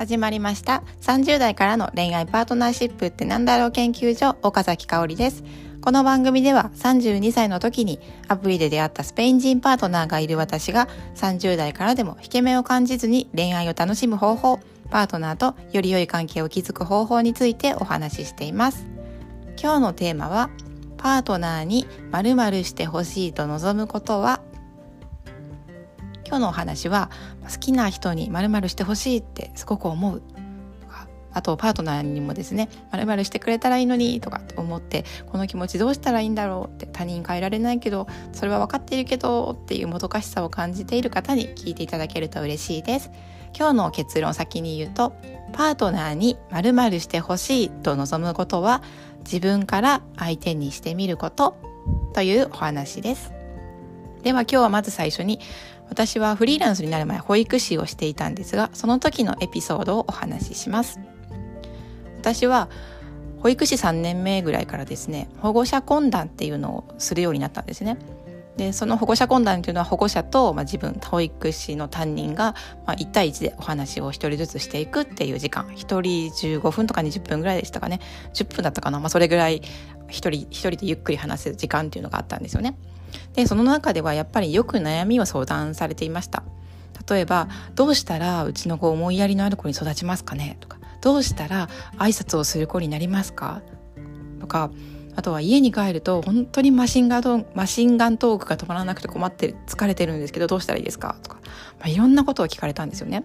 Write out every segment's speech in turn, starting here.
始まりました。30代からの恋愛パートナーシップってなんだろう研究所岡崎香織です。この番組では32歳の時にアプリで出会ったスペイン人パートナーがいる私が30代からでも引け目を感じずに恋愛を楽しむ方法パートナーとより良い関係を築く方法についてお話ししています。今日のテーマはパートナーに〇〇してほしいと望むことは？今日のお話は好きな人に〇〇してほしいってすごく思うあとパートナーにもですね〇〇してくれたらいいのにとかって思ってこの気持ちどうしたらいいんだろうって他人変えられないけどそれは分かっているけどっていうもどかしさを感じている方に聞いていただけると嬉しいです。今日の結論先に言うとパートナーに〇〇してほしいと望むことは自分から相手にしてみることというお話です。では今日はまず最初に私はフリーランスになる前保育士をしていたんですがその時のエピソードをお話しします。私は保育士3年目ぐらいからですね保護者懇談っていうのをするようになったんですね。でその保護者懇談っていうのは保護者と、まあ、自分保育士の担任が、まあ、1対1でお話を1人ずつしていくっていう時間1人15分とか20分ぐらいでしたかね10分だったかな、まあ、それぐらい1人1人でゆっくり話す時間っていうのがあったんですよね。でその中ではやっぱりよく悩みを相談されていました例えば「どうしたらうちの子思いやりのある子に育ちますかね?」とか「どうしたら挨拶をする子になりますか?」とかあとは家に帰ると本当にマシンガンマシンガントークが止まらなくて困って疲れてるんですけどどうしたらいいですかとか、まあ、いろんなことを聞かれたんですよね。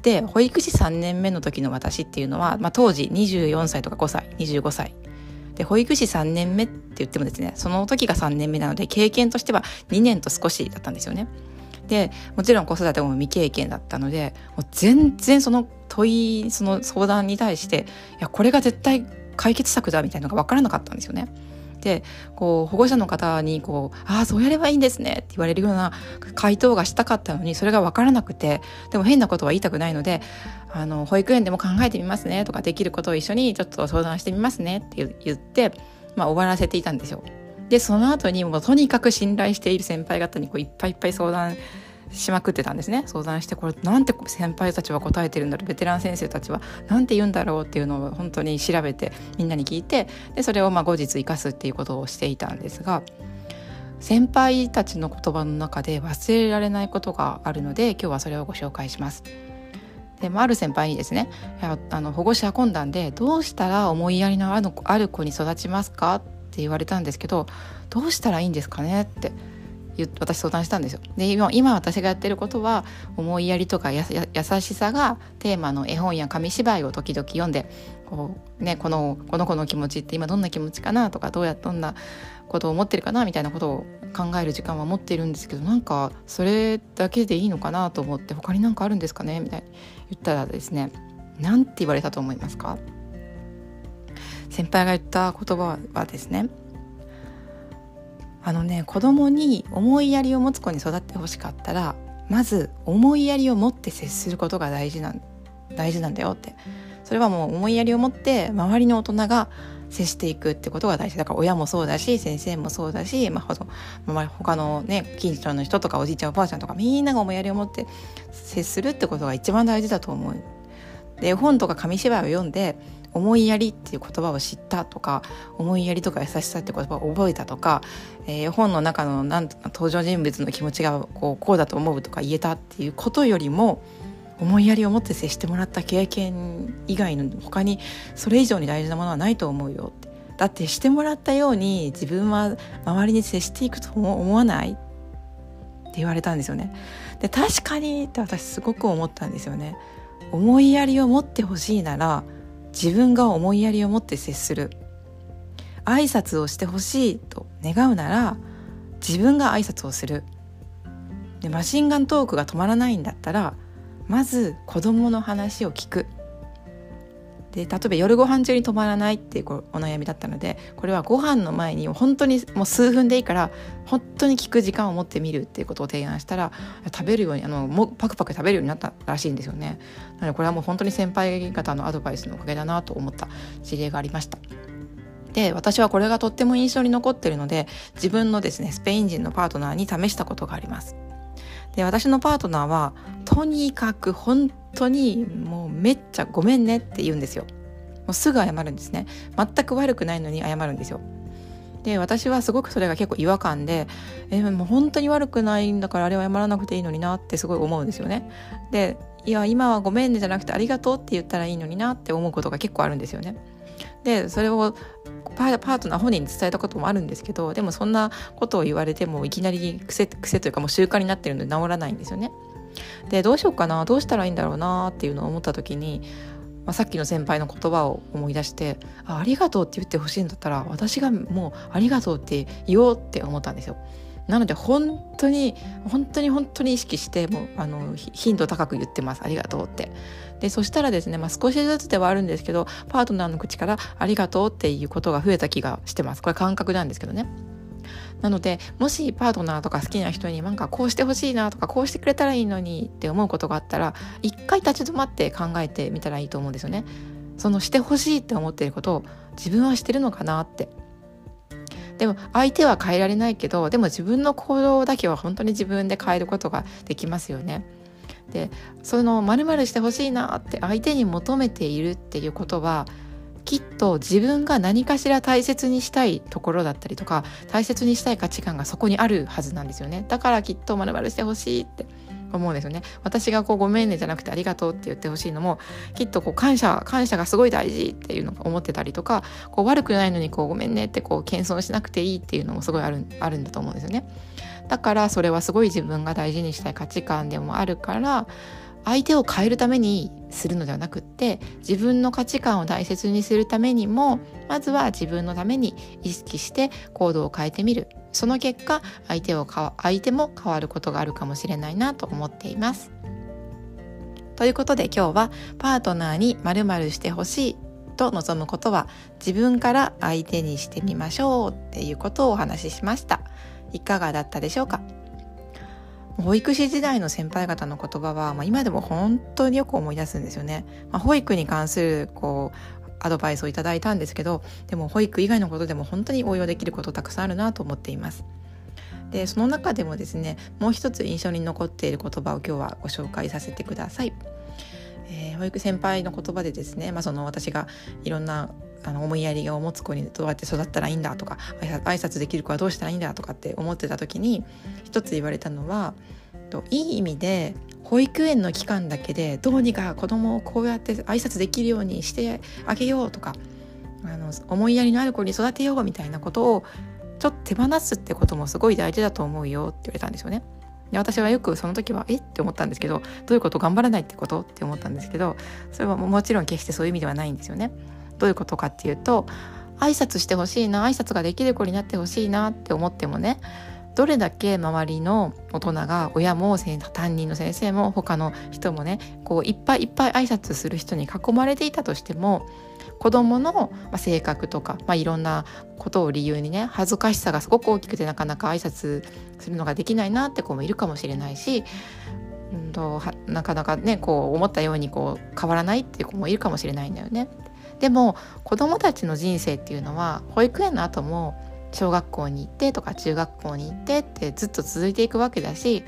で保育士3年目の時の私っていうのは、まあ、当時24歳とか5歳25歳で保育士3年目って言ってもですねその時が3年目なので経験としては2年と少しだったんですよね。でもちろん子育ても未経験だったのでもう全然その問いその相談に対していやこれが絶対解決策だみたいなのが分からなかったんですよね。でこう保護者の方にこう「ああそうやればいいんですね」って言われるような回答がしたかったのにそれが分からなくてでも変なことは言いたくないのであの保育園でも考えてみますねとかできることを一緒にちょっと相談してみますねって言って、まあ、終わらせていたんですよ。でその後にもうとにかく信頼している先輩方にこういっぱいいっぱい相談してしまくってたんですね相談してこれなんて先輩たちは答えてるんだろうベテラン先生たちはなんて言うんだろうっていうのを本当に調べてみんなに聞いてでそれをまあ後日生かすっていうことをしていたんですが先輩たちの言葉の中で忘れられないことがあるので今日はそれをご紹介します。である先輩にですねあの保護者懇談で「どうしたら思いやりのある子に育ちますか?」って言われたんですけど「どうしたらいいんですかね?」って私相談したんですよ。で今今私がやってることは思いやりとかや優しさがテーマの絵本や紙芝居を時々読んでこう、ね、このこの子の気持ちって今どんな気持ちかなとかどうやどんなことを思ってるかなみたいなことを考える時間は持ってるんですけどなんかそれだけでいいのかなと思って他に何かあるんですかね？みたいに言ったらですね何て言われたと思いますか？先輩が言った言葉はですねあのね子供に思いやりを持つ子に育ってほしかったらまず思いやりを持って接することが大事なん大事なんだよってそれはもう思いやりを持って周りの大人が接していくってことが大事だから親もそうだし先生もそうだし、まあ、まあ、他のね近所の人とかおじいちゃんおばあちゃんとかみんなが思いやりを持って接するってことが一番大事だと思う。で本とか紙芝居を読んで思いやりっていう言葉を知ったとか思いやりとか優しさって言葉を覚えたとか、えー、本の中のなん登場人物の気持ちがこうこうだと思うとか言えたっていうことよりも思いやりを持って接してもらった経験以外の他にそれ以上に大事なものはないと思うよってだってしてもらったように自分は周りに接していくとも思わないって言われたんですよね。で確かにって私すごく思ったんですよね。思いやりを持ってほしいなら自分が思いやりを持って接する。挨拶をしてほしいと願うなら自分が挨拶をする。でマシンガントークが止まらないんだったらまず子供の話を聞く。で例えば夜ご飯中に止まらないっていうお悩みだったのでこれはご飯の前に本当にもう数分でいいから本当に聞く時間を持ってみるっていうことを提案したら食べるようにあのもパクパク食べるようになったらしいんですよね。なのでこれはもう本当に先輩方のアドバイスのおかげだなと思った事例がありました。で私はこれがとっても印象に残ってるので自分のですねスペイン人のパートナーに試したことがあります。で私のパートナーはとにかく本当にもうめっちゃごめんねって言うんですよ。もうすぐ謝るんですね。全く悪くないのに謝るんですよ。で私はすごくそれが結構違和感でえもう本当に悪くないんだからあれは謝らなくていいのになってすごい思うんですよね。でいや今はごめんねじゃなくてありがとうって言ったらいいのになって思うことが結構あるんですよね。でそれをパートナー本人に伝えたこともあるんですけどでもそんなことを言われてもいきなり癖癖というかもう習慣になってるので治らないんですよねでどうしようかなどうしたらいいんだろうなっていうのを思った時に、まあ、さっきの先輩の言葉を思い出してあありがとうって言ってほしいんだったら私がもうありがとうって言おうって思ったんですよ。なので本当に本当に本当に意識してもうあの頻度高く言ってます。ありがとうって。でそしたらですね、まあ、少しずつではあるんですけどパートナーの口からありがとうっていうことが増えた気がしてます。これ感覚なんですけどね。なのでもしパートナーとか好きな人になんかこうしてほしいなとかこうしてくれたらいいのにって思うことがあったら一回立ち止まって考えてみたらいいと思うんですよね。そのしてほしいって思ってることを自分はしてるのかなってでも相手は変えられないけどでも自分の行動だけは本当に自分で変えることができますよね。でそのまるしてほしいなって相手に求めているっていうことはきっと自分が何かしら大切にしたいところだったりとか大切にしたい価値観がそこにあるはずなんですよねだからきっとまるしてほしいって思うんですよね。私がこうごめんねじゃなくてありがとうって言ってほしいのもきっとこう感謝感謝がすごい大事っていうのを思ってたりとかこう悪くないのにこうごめんねってこう謙遜しなくていいっていうのもすごいあるあるんだと思うんですよね。だからそれはすごい自分が大事にしたい価値観でもあるから相手を変えるためにするのではなくって自分の価値観を大切にするためにもまずは自分のために意識して行動を変えてみる。その結果相手を相手も変わることがあるかもしれないなと思っています。ということで今日はパートナーに〇〇してほしいと望むことは自分から相手にしてみましょうっていうことをお話ししました。いかがだったでしょうか？保育士時代の先輩方の言葉は、まあ、今でも本当によく思い出すんですよね。まあ、保育に関するこうアドバイスをいただいたんですけどでも保育以外のことでも本当に応用できることたくさんあるなと思っています。でその中でもですねもう一つ印象に残っている言葉を今日はご紹介させてください。えー、保育先輩の言葉でですね、まあ、その私がいろんなあの思いやりを持つ子にどうやって育ったらいいんだとか挨拶できる子はどうしたらいいんだとかって思ってた時に一つ言われたのはといい意味で保育園の期間だけでどうにか子供をこうやって挨拶できるようにしてあげようとかあの思いやりのある子に育てようみたいなことをちょっと手放すってこともすごい大事だと思うよって言われたんですよね。で私はよくその時はえ？って思ったんですけどどういうこと頑張らないってことって思ったんですけどそれはもちろん決してそういう意味ではないんですよね。どういうことかっていうと挨拶してほしいな挨拶ができる子になってほしいなって思ってもねどれだけ周りの大人が親も担任の先生も他の人もねこういっぱいいっぱい挨拶する人に囲まれていたとしても子どもの性格とか、まあ、いろんなことを理由にね恥ずかしさがすごく大きくてなかなか挨拶するのができないなって子もいるかもしれないし、うんと、なかなかねこう思ったようにこう変わらないっていう子もいるかもしれないんだよね。でも子どもたちの人生っていうのは保育園の後も小学校に行ってとか中学校に行ってってずっと続いていくわけだし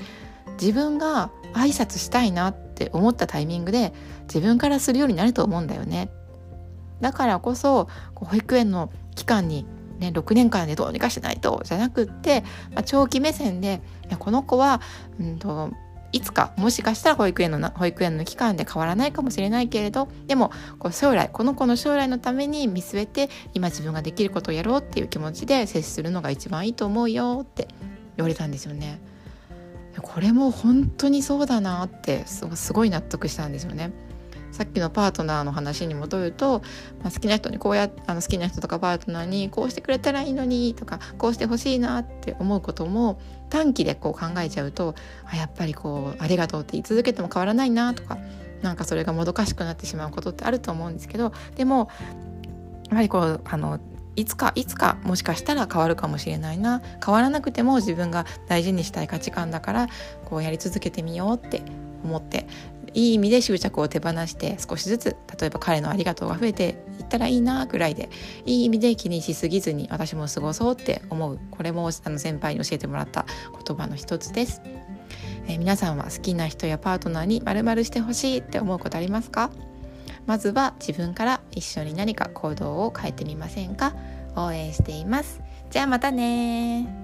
自分が挨拶したいなって思ったタイミングで自分からするようになると思うんだよね。だからこそ保育園の期間にね、6年間でどうにかしないとじゃなくって、まあ、長期目線でこの子は、うんといつかもしかしたら保育園の保育園の期間で変わらないかもしれないけれどでもこう将来この子の将来のために見据えて今自分ができることをやろうっていう気持ちで接するのが一番いいと思うよって言われたんですよね。これも本当にそうだなってすごい納得したんですよね。さっきのパートナーの話に戻ると、まあ、好きな人にこうやあの好きな人とかパートナーにこうしてくれたらいいのにとかこうしてほしいなって思うことも短期でこう考えちゃうとあやっぱりこうありがとうって言い続けても変わらないなとかなんかそれがもどかしくなってしまうことってあると思うんですけどでもやはりこうあのいつかいつかもしかしたら変わるかもしれないな変わらなくても自分が大事にしたい価値観だからこうやり続けてみようって思っていい意味で執着を手放して少しずつ例えば彼のありがとうが増えていったらいいなぐらいでいい意味で気にしすぎずに私も過ごそうって思う。これもあの先輩に教えてもらった言葉の一つです。えー、皆さんは好きな人やパートナーに〇〇してほしいって思うことありますか？まずは自分から一緒に何か行動を変えてみませんか？応援しています。じゃあまたね